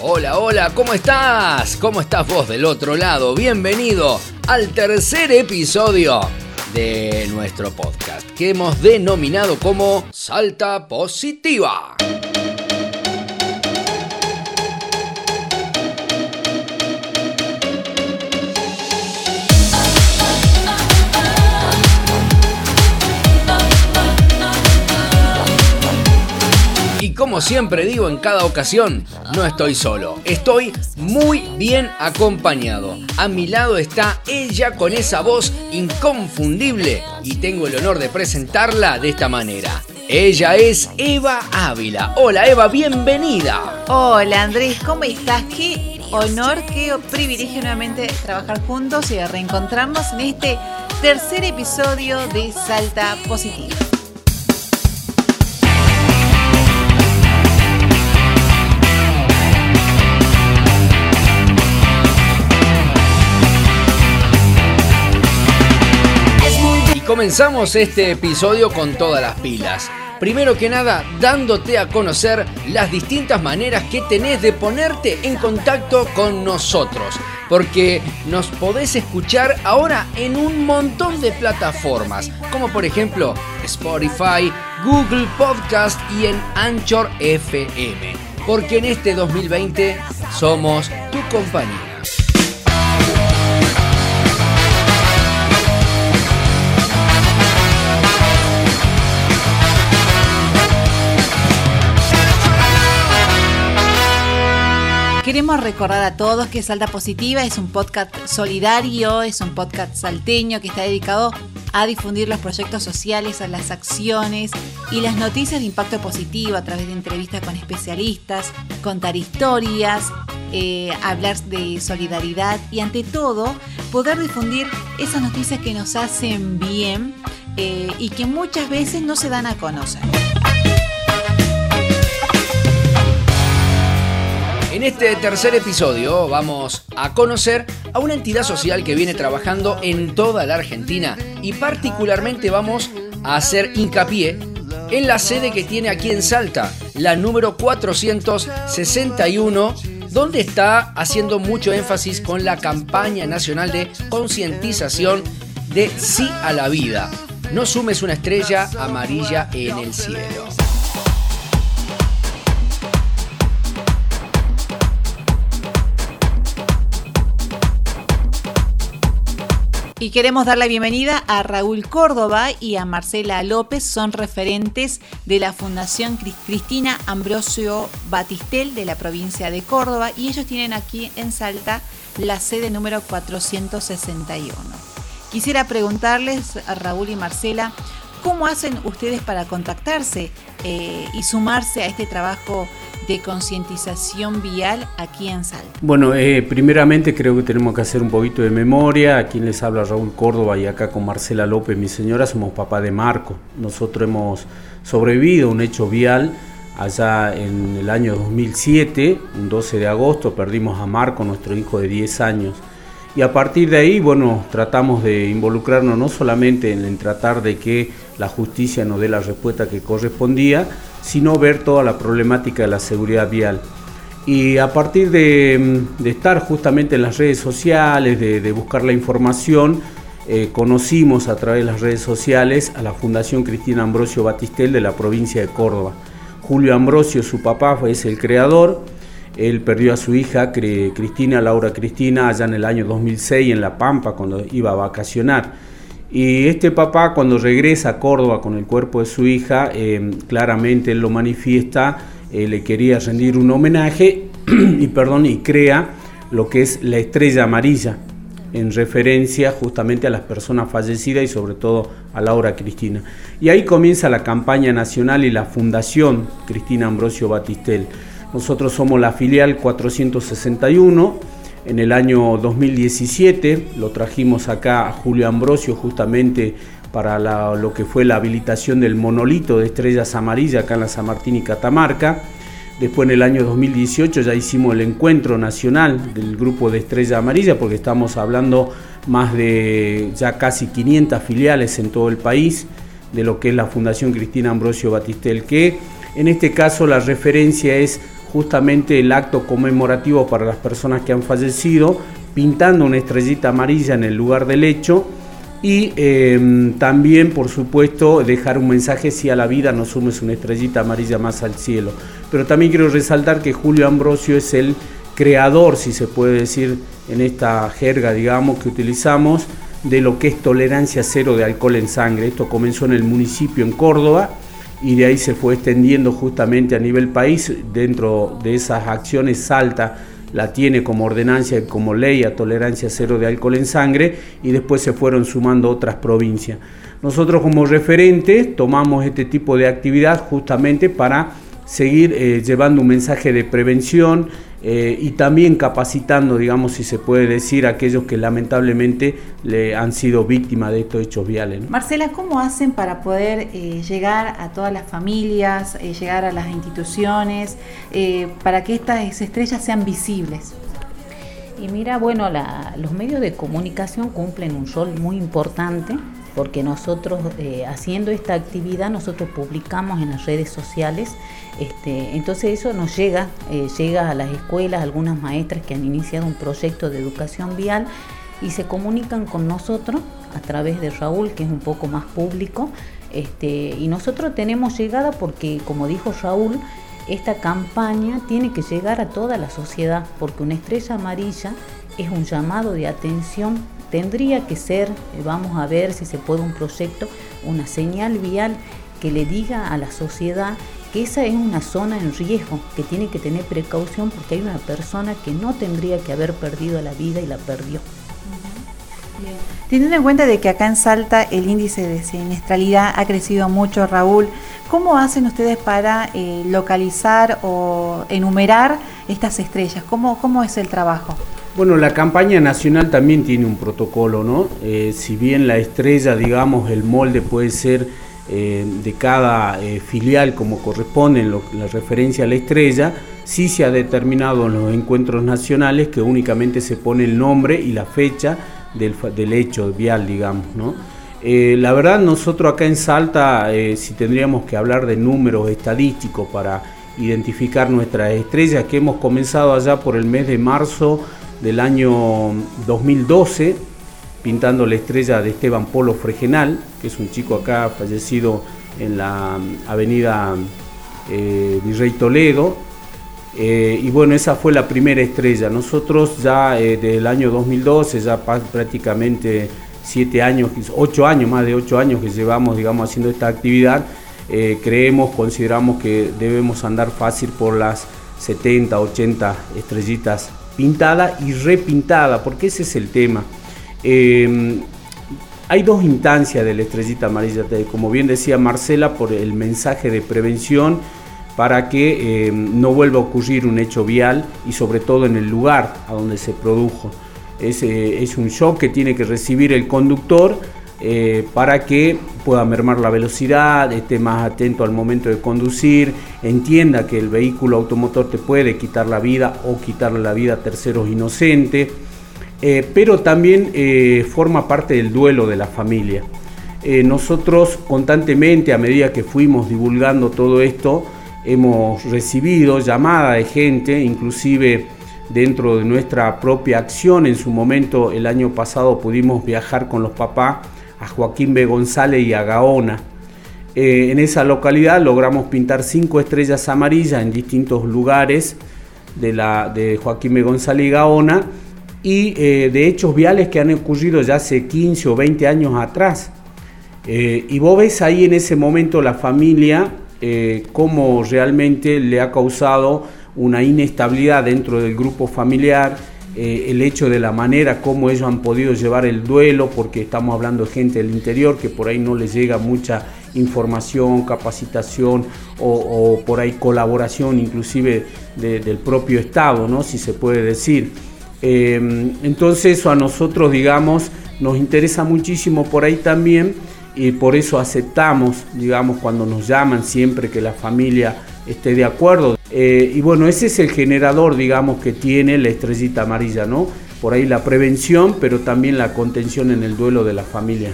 Hola, hola, ¿cómo estás? ¿Cómo estás vos del otro lado? Bienvenido al tercer episodio de nuestro podcast que hemos denominado como Salta Positiva. Como siempre digo en cada ocasión, no estoy solo, estoy muy bien acompañado. A mi lado está ella con esa voz inconfundible y tengo el honor de presentarla de esta manera. Ella es Eva Ávila. Hola Eva, bienvenida. Hola Andrés, ¿cómo estás? Qué honor, qué privilegio nuevamente trabajar juntos y reencontrarnos en este tercer episodio de Salta Positiva. Comenzamos este episodio con todas las pilas. Primero que nada, dándote a conocer las distintas maneras que tenés de ponerte en contacto con nosotros. Porque nos podés escuchar ahora en un montón de plataformas, como por ejemplo Spotify, Google Podcast y en Anchor FM. Porque en este 2020 somos tu compañía. Queremos recordar a todos que Salta Positiva es un podcast solidario, es un podcast salteño que está dedicado a difundir los proyectos sociales, a las acciones y las noticias de impacto positivo a través de entrevistas con especialistas, contar historias, eh, hablar de solidaridad y ante todo poder difundir esas noticias que nos hacen bien eh, y que muchas veces no se dan a conocer. En este tercer episodio vamos a conocer a una entidad social que viene trabajando en toda la Argentina y particularmente vamos a hacer hincapié en la sede que tiene aquí en Salta, la número 461, donde está haciendo mucho énfasis con la campaña nacional de concientización de sí a la vida. No sumes una estrella amarilla en el cielo. Y queremos dar la bienvenida a Raúl Córdoba y a Marcela López, son referentes de la Fundación Cristina Ambrosio Batistel de la provincia de Córdoba y ellos tienen aquí en Salta la sede número 461. Quisiera preguntarles a Raúl y Marcela, ¿cómo hacen ustedes para contactarse eh, y sumarse a este trabajo de concientización vial aquí en Salta? Bueno, eh, primeramente creo que tenemos que hacer un poquito de memoria. Aquí les habla Raúl Córdoba y acá con Marcela López, mi señora, somos papá de Marco. Nosotros hemos sobrevivido a un hecho vial allá en el año 2007, un 12 de agosto, perdimos a Marco, nuestro hijo de 10 años. Y a partir de ahí, bueno, tratamos de involucrarnos no solamente en, tratar de que la justicia nos dé la respuesta que correspondía, sino ver toda la problemática de la seguridad vial. Y a partir de, estar justamente en las redes sociales, de, buscar la información, eh, conocimos a través de las redes sociales a la Fundación Cristina Ambrosio Batistel de la provincia de Córdoba. Julio Ambrosio, su papá, es el creador. Él perdió a su hija, Cristina, Laura Cristina, allá en el año 2006 en La Pampa, cuando iba a vacacionar. Y este papá cuando regresa a Córdoba con el cuerpo de su hija, eh, claramente él lo manifiesta, eh, le quería rendir un homenaje y, perdón, y crea lo que es la estrella amarilla, en referencia justamente a las personas fallecidas y sobre todo a Laura Cristina. Y ahí comienza la campaña nacional y la fundación Cristina Ambrosio Batistel. Nosotros somos la filial 461 en el año 2017 lo trajimos acá a Julio Ambrosio justamente para lo que fue la habilitación del monolito de estrellas amarillas acá en la San Martín y Catamarca. Después en el año 2018 ya hicimos el encuentro nacional del grupo de Estrella Amarilla porque estamos hablando más de ya casi 500 filiales en todo el país de lo que es la Fundación Cristina Ambrosio Batistel, que en este caso la referencia es justamente el acto conmemorativo para las personas que han fallecido, pintando una estrellita amarilla en el lugar del hecho y em, también, por supuesto, dejar un mensaje si a la vida no sumes una estrellita amarilla más al cielo. Pero también quiero resaltar que Julio Ambrosio es el creador, si se puede decir en esta jerga, digamos, que utilizamos, de lo que es tolerancia cero de alcohol en sangre. Esto comenzó en el municipio en Córdoba y de ahí se fue extendiendo justamente a nivel país. Dentro de esas acciones Salta la tiene como ordenancia, como ley a tolerancia cero de alcohol en sangre y después se fueron sumando otras provincias. Nosotros como referentes tomamos este tipo de actividad justamente para seguir eh, llevando un mensaje de prevención, eh, y también capacitando, digamos, si se puede decir, a aquellos que lamentablemente le han sido víctimas de estos hechos viales. Marcela, ¿cómo hacen para poder eh, llegar a todas las familias, eh, llegar a las instituciones, para que estas estrellas sean visibles? Y mira, bueno, los medios de comunicación cumplen un rol muy importante porque nosotros haciendo esta actividad nosotros publicamos en las redes sociales este, entonces eso nos llega, eh, llega a las escuelas, algunas maestras que han iniciado un proyecto de educación vial y se comunican con nosotros a través de Raúl, que es un poco más público. Este, y nosotros tenemos llegada porque, como dijo Raúl, esta campaña tiene que llegar a toda la sociedad, porque una estrella amarilla es un llamado de atención. Tendría que ser, eh, vamos a ver si se puede un proyecto, una señal vial que le diga a la sociedad esa es una zona en riesgo, que tiene que tener precaución porque hay una persona que no tendría que haber perdido la vida y la perdió. Teniendo en cuenta de que acá en Salta el índice de siniestralidad ha crecido mucho, Raúl, ¿cómo hacen ustedes para eh, localizar o enumerar estas estrellas? ¿Cómo, ¿Cómo es el trabajo? Bueno, la campaña nacional también tiene un protocolo, ¿no? Eh, si bien la estrella, digamos, el molde puede ser eh, de cada eh, filial como corresponde en la referencia a la estrella, sí se ha determinado en los encuentros nacionales que únicamente se pone el nombre y la fecha del, hecho vial, digamos. Eh, la verdad, nosotros acá en Salta, si tendríamos que hablar de números estadísticos para identificar nuestras estrellas, que hemos comenzado allá por el mes de marzo del año 2012, pintando la estrella de Esteban Polo Fregenal, que es un chico acá fallecido en la mm, avenida eh, Virrey Toledo. Eh, y bueno, esa fue la primera estrella. Nosotros ya eh, del año 2012, ya prácticamente siete años, ocho años, más de ocho años que llevamos, digamos, haciendo esta actividad, creemos, consideramos que debemos andar fácil por las 70, 80 estrellitas pintadas y repintadas, porque ese es el tema. Em, hay dos instancias de la estrellita amarilla, como bien decía Marcela, por el mensaje de prevención para que em, no vuelva a ocurrir un hecho vial y sobre todo en el lugar a donde se produjo. Es, eh, es un shock que tiene que recibir el conductor eh, para que pueda mermar la velocidad, esté más atento al momento de conducir, entienda que el vehículo automotor te puede quitar la vida o quitarle la vida a terceros inocentes eh, pero también eh, forma parte del duelo de la familia. Nosotros constantemente, a medida que fuimos divulgando todo esto, hemos recibido llamadas de gente, inclusive dentro de nuestra propia acción. En su momento, el año pasado, pudimos viajar con los papás a Joaquín B. González y a Gaona. en esa localidad logramos pintar cinco estrellas amarillas en distintos lugares de, la, de Joaquín B. González y Gaona y eh, de hechos viales que han ocurrido ya hace 15 o 20 años atrás. Eh, y vos ves ahí en ese momento la familia eh, cómo realmente le ha causado una inestabilidad dentro del grupo familiar, el hecho de la manera como ellos han podido llevar el duelo, porque estamos hablando de gente del interior que por ahí no les llega mucha información, capacitación o, por ahí colaboración inclusive del propio Estado, ¿no? si se puede decir. Eh, entonces eso a nosotros, digamos, nos interesa muchísimo por ahí también y por eso aceptamos, digamos, cuando nos llaman siempre que la familia esté de acuerdo. Eh, y bueno, ese es el generador, digamos, que tiene la estrellita amarilla, ¿no? Por ahí la prevención, pero también la contención en el duelo de la familia.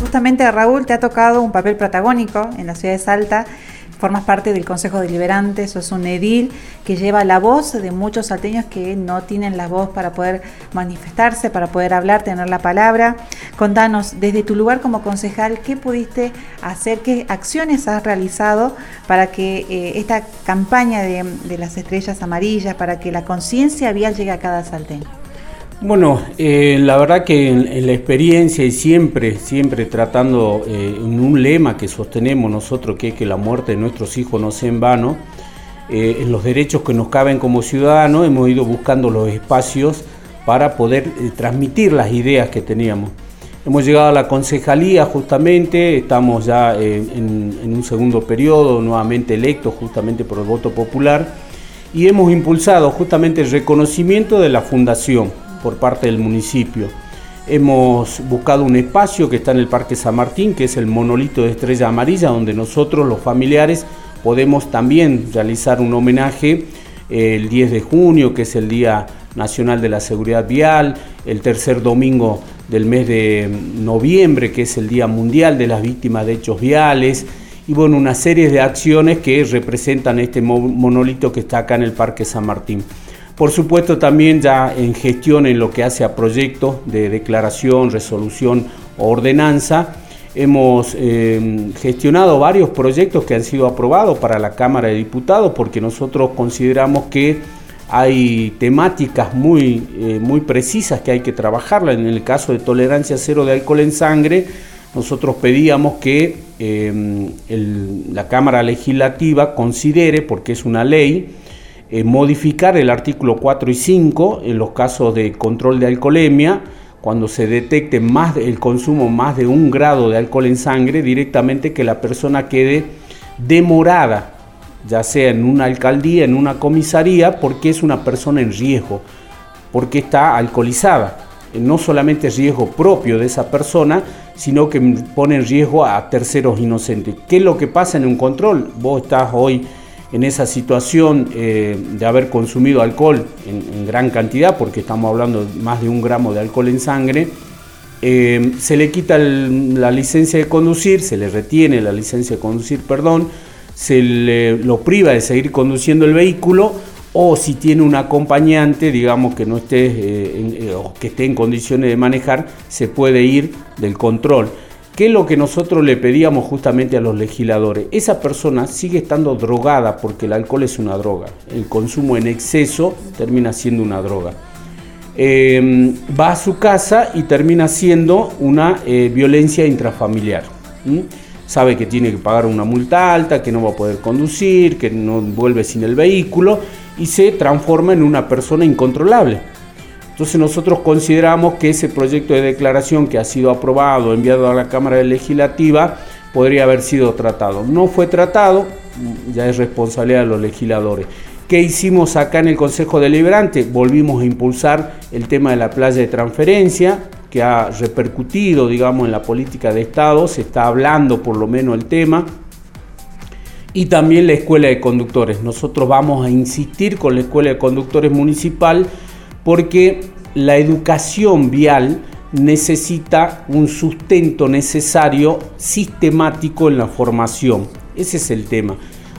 Justamente Raúl te ha tocado un papel protagónico en la ciudad de Salta formas parte del Consejo Deliberante, sos un edil que lleva la voz de muchos salteños que no tienen la voz para poder manifestarse, para poder hablar, tener la palabra. Contanos, desde tu lugar como concejal, ¿qué pudiste hacer, qué acciones has realizado para que eh, esta campaña de, de las estrellas amarillas, para que la conciencia vial llegue a cada salteño? Bueno, eh, la verdad que en, la experiencia y siempre, siempre tratando eh, en un lema que sostenemos nosotros, que es que la muerte de nuestros hijos no sea en vano, eh, en los derechos que nos caben como ciudadanos, hemos ido buscando los espacios para poder transmitir las ideas que teníamos. Hemos llegado a la concejalía justamente, estamos ya en, en un segundo periodo, nuevamente electos justamente por el voto popular, y hemos impulsado justamente el reconocimiento de la fundación por parte del municipio. Hemos buscado un espacio que está en el Parque San Martín, que es el monolito de estrella amarilla, donde nosotros los familiares podemos también realizar un homenaje el 10 de junio, que es el Día Nacional de la Seguridad Vial, el tercer domingo del mes de noviembre, que es el Día Mundial de las Víctimas de Hechos Viales, y bueno, una serie de acciones que representan este monolito que está acá en el Parque San Martín. Por supuesto también ya en gestión en lo que hace a proyectos de declaración, resolución o ordenanza, hemos em, gestionado varios proyectos que han sido aprobados para la Cámara de Diputados porque nosotros consideramos que hay temáticas muy, eh, muy precisas que hay que trabajarla. En el caso de tolerancia cero de alcohol en sangre, nosotros pedíamos que em, la Cámara Legislativa considere, porque es una ley, eh, modificar el artículo 4 y 5 en los casos de control de alcoholemia, cuando se detecte más el consumo más de un grado de alcohol en sangre, directamente que la persona quede demorada, ya sea en una alcaldía, en una comisaría, porque es una persona en riesgo, porque está alcoholizada. No solamente es riesgo propio de esa persona, sino que pone en riesgo a terceros inocentes. ¿Qué es lo que pasa en un control? Vos estás hoy en esa situación eh, de haber consumido alcohol en, gran cantidad, porque estamos hablando de más de un gramo de alcohol en sangre, eh, se le quita la licencia de conducir, se le retiene la licencia de conducir, perdón, se le, lo priva de seguir conduciendo el vehículo o si tiene un acompañante, digamos que no esté eh, o que esté en condiciones de manejar, se puede ir del control. ¿Qué es lo que nosotros le pedíamos justamente a los legisladores? Esa persona sigue estando drogada porque el alcohol es una droga. El consumo en exceso termina siendo una droga. Em, va a su casa y termina siendo una eh, violencia intrafamiliar. Sabe que tiene que pagar una multa alta, que no va a poder conducir, que no vuelve sin el vehículo y se transforma en una persona incontrolable. Entonces nosotros consideramos que ese proyecto de declaración que ha sido aprobado, enviado a la Cámara Legislativa, podría haber sido tratado. No fue tratado, ya es responsabilidad de los legisladores. ¿Qué hicimos acá en el Consejo Deliberante? Volvimos a impulsar el tema de la playa de transferencia, que ha repercutido, digamos, en la política de Estado, se está hablando por lo menos el tema, y también la Escuela de Conductores. Nosotros vamos a insistir con la Escuela de Conductores Municipal porque la educación vial necesita un sustento necesario sistemático en la formación. Ese es el tema.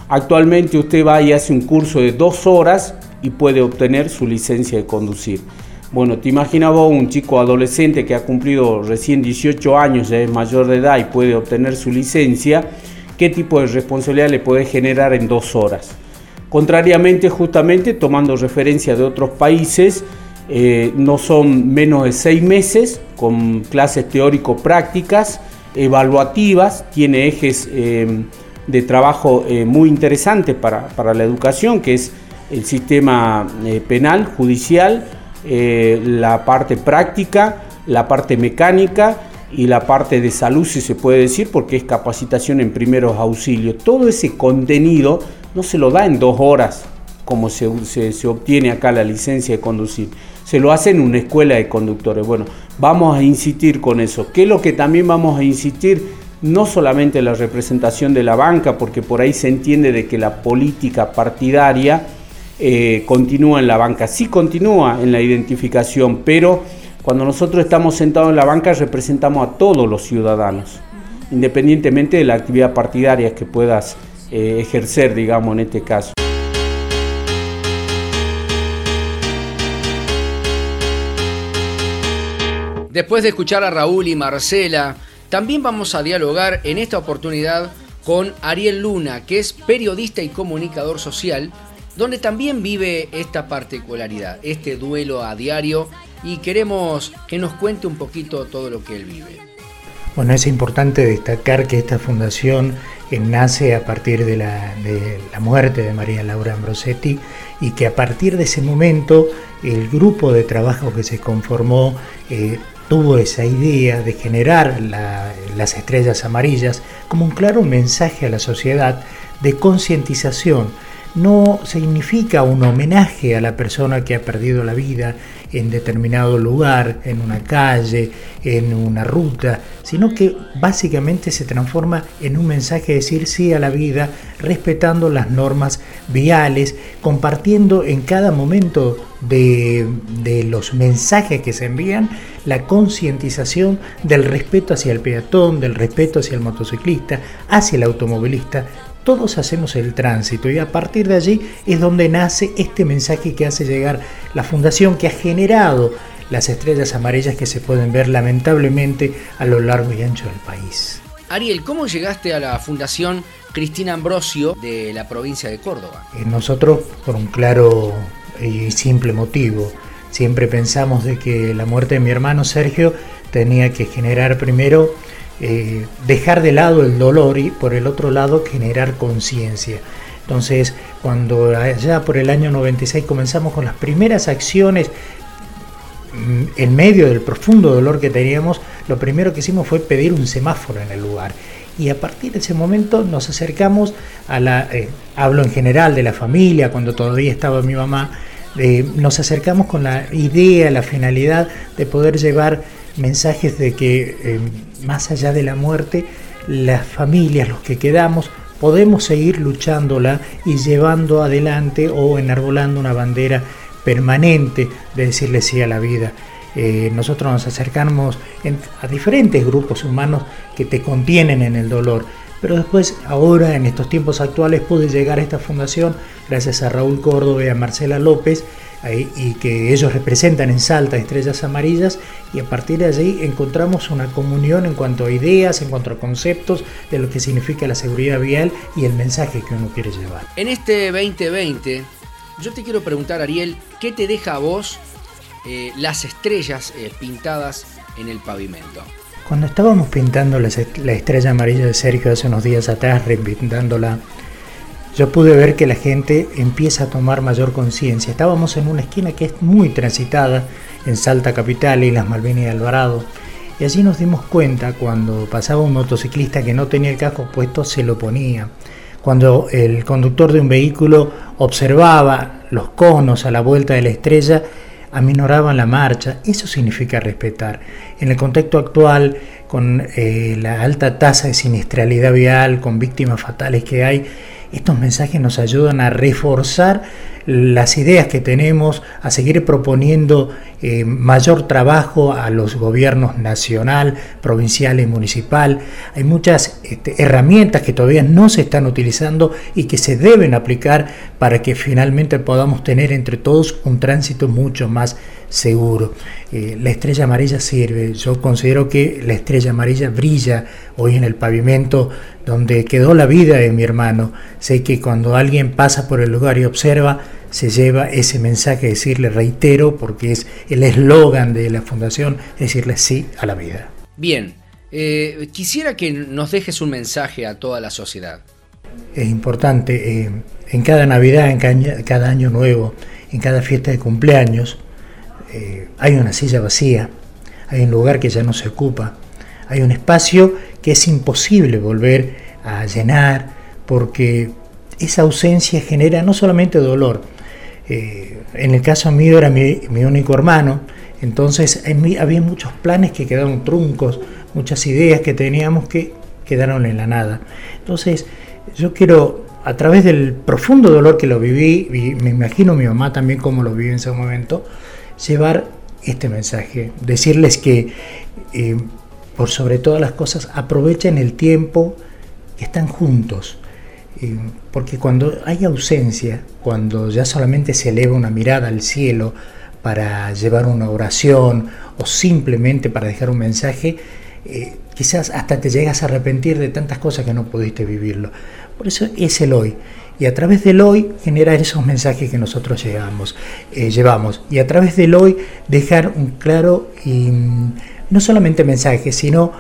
Actualmente usted va y hace un curso de dos horas y puede obtener su licencia de conducir. Bueno, te imaginas un chico adolescente que ha cumplido recién 18 años, ya es mayor de edad y puede obtener su licencia, ¿qué tipo de responsabilidad le puede generar en dos horas? Contrariamente, justamente tomando referencia de otros países, eh, no son menos de seis meses con clases teórico-prácticas, evaluativas, tiene ejes eh, de trabajo eh, muy interesantes para, para, la educación, que es el sistema penal, judicial, la parte práctica, la parte mecánica y la parte de salud, si se puede decir, porque es capacitación en primeros auxilios. Todo ese contenido no se lo da en dos horas, como se, se, obtiene acá la licencia de conducir. Se lo hace en una escuela de conductores. Bueno, vamos a insistir con eso. ¿Qué es lo que también vamos a insistir? No solamente la representación de la banca, porque por ahí se entiende de que la política partidaria eh, continúa en la banca. Sí continúa en la identificación, pero Cuando nosotros estamos sentados en la banca representamos a todos los ciudadanos, independientemente de la actividad partidaria que puedas eh, ejercer, digamos, en este caso. Después de escuchar a Raúl y Marcela, también vamos a dialogar en esta oportunidad con Ariel Luna, que es periodista y comunicador social, donde también vive esta particularidad, este duelo a diario, y queremos que nos cuente un poquito todo lo que él vive. Bueno, es importante destacar que esta fundación eh, nace a partir de la, muerte de María Laura Ambrosetti y que a partir de ese momento el grupo de trabajo que se conformó eh, tuvo esa idea de generar las estrellas amarillas como un claro mensaje a la sociedad de concientización. No significa un homenaje a la persona que ha perdido la vida en determinado lugar, en una calle, en una ruta, sino que básicamente se transforma en un mensaje de decir sí a la vida, respetando las normas viales, compartiendo en cada momento de, de los mensajes que se envían la concientización del respeto hacia el peatón, del respeto hacia el motociclista, hacia el automovilista, todos hacemos el tránsito y a partir de allí es donde nace este mensaje que hace llegar la fundación que ha generado las estrellas amarillas que se pueden ver lamentablemente a lo largo y ancho del país. Ariel, ¿cómo llegaste a la fundación Cristina Ambrosio de la provincia de Córdoba? Eh, nosotros, por un claro y simple motivo, siempre pensamos de que la muerte de mi hermano Sergio tenía que generar primero eh, dejar de lado el dolor y por el otro lado generar conciencia. Entonces, cuando allá por el año 96 comenzamos con las primeras acciones mm, en medio del profundo dolor que teníamos, lo primero que hicimos fue pedir un semáforo en el lugar. Y a partir de ese momento nos acercamos a la, eh, hablo en general de la familia, cuando todavía estaba mi mamá, eh, nos acercamos con la idea, la finalidad de poder llevar mensajes de que eh, más allá de la muerte, las familias, los que quedamos, podemos seguir luchándola y llevando adelante o enarbolando una bandera permanente de decirle sí a la vida. Eh, nosotros nos acercamos a diferentes grupos humanos que te contienen en el dolor. Pero después, ahora, en estos tiempos actuales, pude llegar a esta fundación gracias a Raúl Córdoba y a Marcela López, y que ellos representan en Salta estrellas amarillas y a partir de allí encontramos una comunión en cuanto a ideas, en cuanto a conceptos de lo que significa la seguridad vial y el mensaje que uno quiere llevar. En este 2020, yo te quiero preguntar, Ariel, ¿qué te deja a vos eh, las estrellas eh, pintadas en el pavimento? Cuando estábamos pintando la, la estrella amarilla de Sergio hace unos días atrás, repintándola yo pude ver que la gente empieza a tomar mayor conciencia. Estábamos en una esquina que es muy transitada en Salta Capital y las Malvinas y Alvarado. Y allí nos dimos cuenta cuando pasaba un motociclista que no tenía el casco puesto, se lo ponía. Cuando el conductor de un vehículo observaba los conos a la vuelta de la estrella, aminoraban la marcha. Eso significa respetar. En el contexto actual, con eh, la alta tasa de siniestralidad vial, con víctimas fatales que hay, estos mensajes nos ayudan a reforzar las ideas que tenemos, a seguir proponiendo eh, mayor trabajo a los gobiernos nacional, provincial y municipal. Hay muchas este, herramientas que todavía no se están utilizando y que se deben aplicar para que finalmente podamos tener entre todos un tránsito mucho más seguro. Eh, la estrella amarilla sirve. Yo considero que la estrella amarilla brilla hoy en el pavimento donde quedó la vida de mi hermano. Sé que cuando alguien pasa por el lugar y observa, se lleva ese mensaje, decirle reitero, porque es el eslogan de la fundación, decirle sí a la vida. Bien, eh, quisiera que nos dejes un mensaje a toda la sociedad. Es importante, eh, en cada Navidad, en cada año nuevo, en cada fiesta de cumpleaños, eh, hay una silla vacía, hay un lugar que ya no se ocupa, hay un espacio que es imposible volver a llenar porque esa ausencia genera no solamente dolor, eh, en el caso mío era mi, único hermano, entonces había muchos planes que quedaron truncos, muchas ideas que teníamos que quedaron en la nada. Entonces yo quiero, a través del profundo dolor que lo viví, me imagino mi mamá también como lo vivió en ese momento, llevar este mensaje, decirles que eh, por sobre todas las cosas aprovechen el tiempo que están juntos, eh, porque cuando hay ausencia, cuando ya solamente se eleva una mirada al cielo para llevar una oración o simplemente para dejar un mensaje, eh, quizás hasta te llegas a arrepentir de tantas cosas que no pudiste vivirlo. Por eso es el hoy. Y a través del hoy generar esos mensajes que nosotros llegamos, eh, llevamos. Y a través del hoy dejar un claro y mm, no solamente mensaje, sino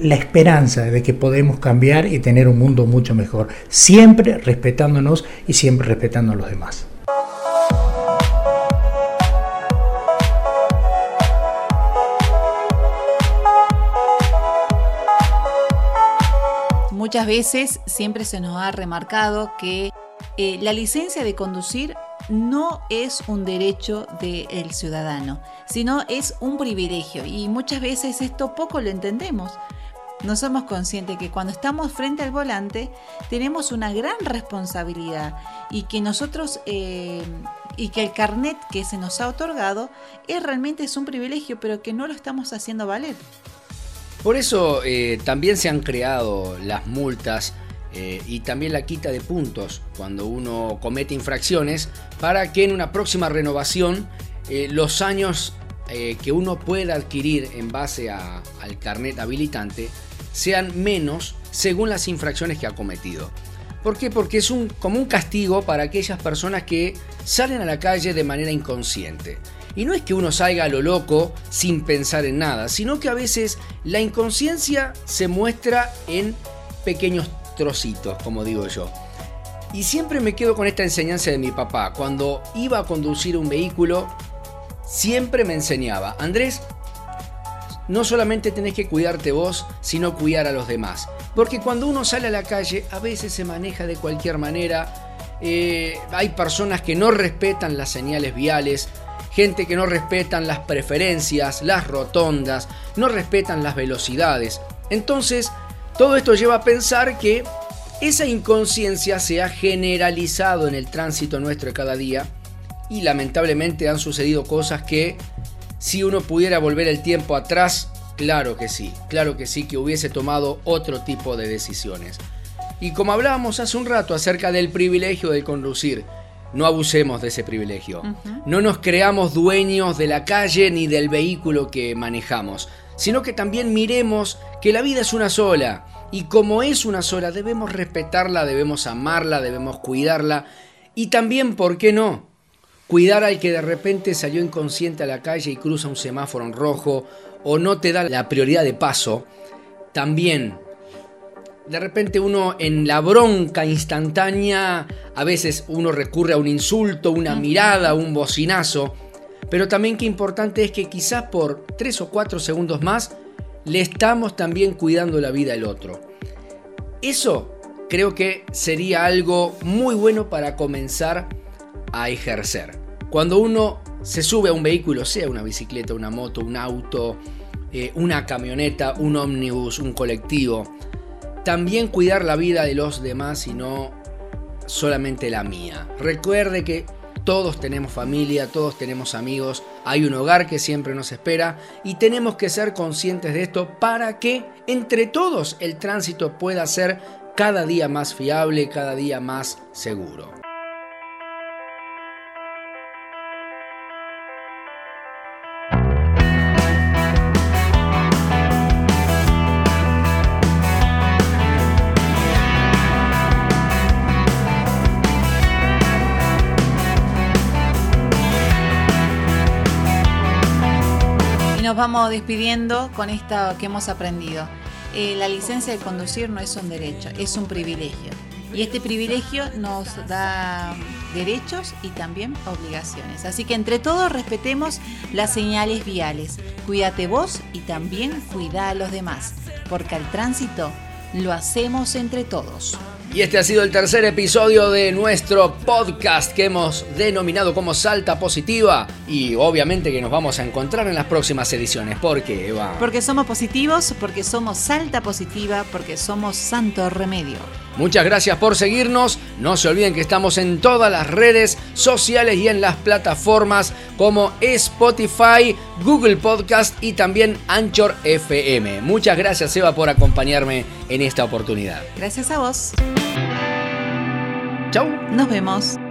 la esperanza de que podemos cambiar y tener un mundo mucho mejor, siempre respetándonos y siempre respetando a los demás. Muchas veces siempre se nos ha remarcado que eh, la licencia de conducir no es un derecho del ciudadano, sino es un privilegio y muchas veces esto poco lo entendemos. No somos conscientes que cuando estamos frente al volante tenemos una gran responsabilidad y que nosotros eh, y que el carnet que se nos ha otorgado es realmente es un privilegio, pero que no lo estamos haciendo valer. Por eso eh, también se han creado las multas eh, y también la quita de puntos cuando uno comete infracciones para que en una próxima renovación los años que uno pueda adquirir en base al carnet habilitante sean menos según las infracciones que ha cometido. ¿Por qué? Porque es un, como un castigo para aquellas personas que salen a la calle de manera inconsciente. Y no es que uno salga a lo loco sin pensar en nada, sino que a veces la inconsciencia se muestra en pequeños trocitos, como digo yo. Y siempre me quedo con esta enseñanza de mi papá. Cuando iba a conducir un vehículo, siempre me enseñaba, Andrés, no solamente tenés que cuidarte vos, sino cuidar a los demás. Porque cuando uno sale a la calle, a veces se maneja de cualquier manera. Eh, hay personas que no respetan las señales viales, gente que no respetan las preferencias, las rotondas, no respetan las velocidades. Entonces, todo esto lleva a pensar que esa inconsciencia se ha generalizado en el tránsito nuestro de cada día y lamentablemente han sucedido cosas que si uno pudiera volver el tiempo atrás, claro que sí, claro que sí, que hubiese tomado otro tipo de decisiones. Y como hablábamos hace un rato acerca del privilegio de conducir, no abusemos de ese privilegio. No nos creamos dueños de la calle ni del vehículo que manejamos, sino que también miremos que la vida es una sola. Y como es una sola, debemos respetarla, debemos amarla, debemos cuidarla. Y también, ¿por qué no? Cuidar al que de repente salió inconsciente a la calle y cruza un semáforo en rojo o no te da la prioridad de paso. También, de repente uno en la bronca instantánea, a veces uno recurre a un insulto, una mirada, un bocinazo. Pero también qué importante es que quizás por tres o cuatro segundos más le estamos también cuidando la vida al otro. Eso creo que sería algo muy bueno para comenzar a ejercer. Cuando uno se sube a un vehículo, sea una bicicleta, una moto, un auto, eh, una camioneta, un ómnibus, un colectivo, también cuidar la vida de los demás y no solamente la mía. Recuerde que todos tenemos familia, todos tenemos amigos, hay un hogar que siempre nos espera y tenemos que ser conscientes de esto para que entre todos el tránsito pueda ser cada día más fiable, cada día más seguro. Vamos despidiendo con esto que hemos aprendido. Eh, la licencia de conducir no es un derecho, es un privilegio. Y este privilegio nos da derechos y también obligaciones. Así que entre todos respetemos las señales viales. Cuídate vos y también cuida a los demás, porque al tránsito lo hacemos entre todos. Y este ha sido el tercer episodio de nuestro podcast que hemos denominado como Salta Positiva. Y obviamente que nos vamos a encontrar en las próximas ediciones. ¿Por qué, Eva? Porque somos positivos, porque somos Salta Positiva, porque somos Santo Remedio. Muchas gracias por seguirnos. No se olviden que estamos en todas las redes sociales y en las plataformas como Spotify, Google Podcast y también Anchor FM. Muchas gracias, Eva, por acompañarme en esta oportunidad. Gracias a vos. Chau. Nos vemos.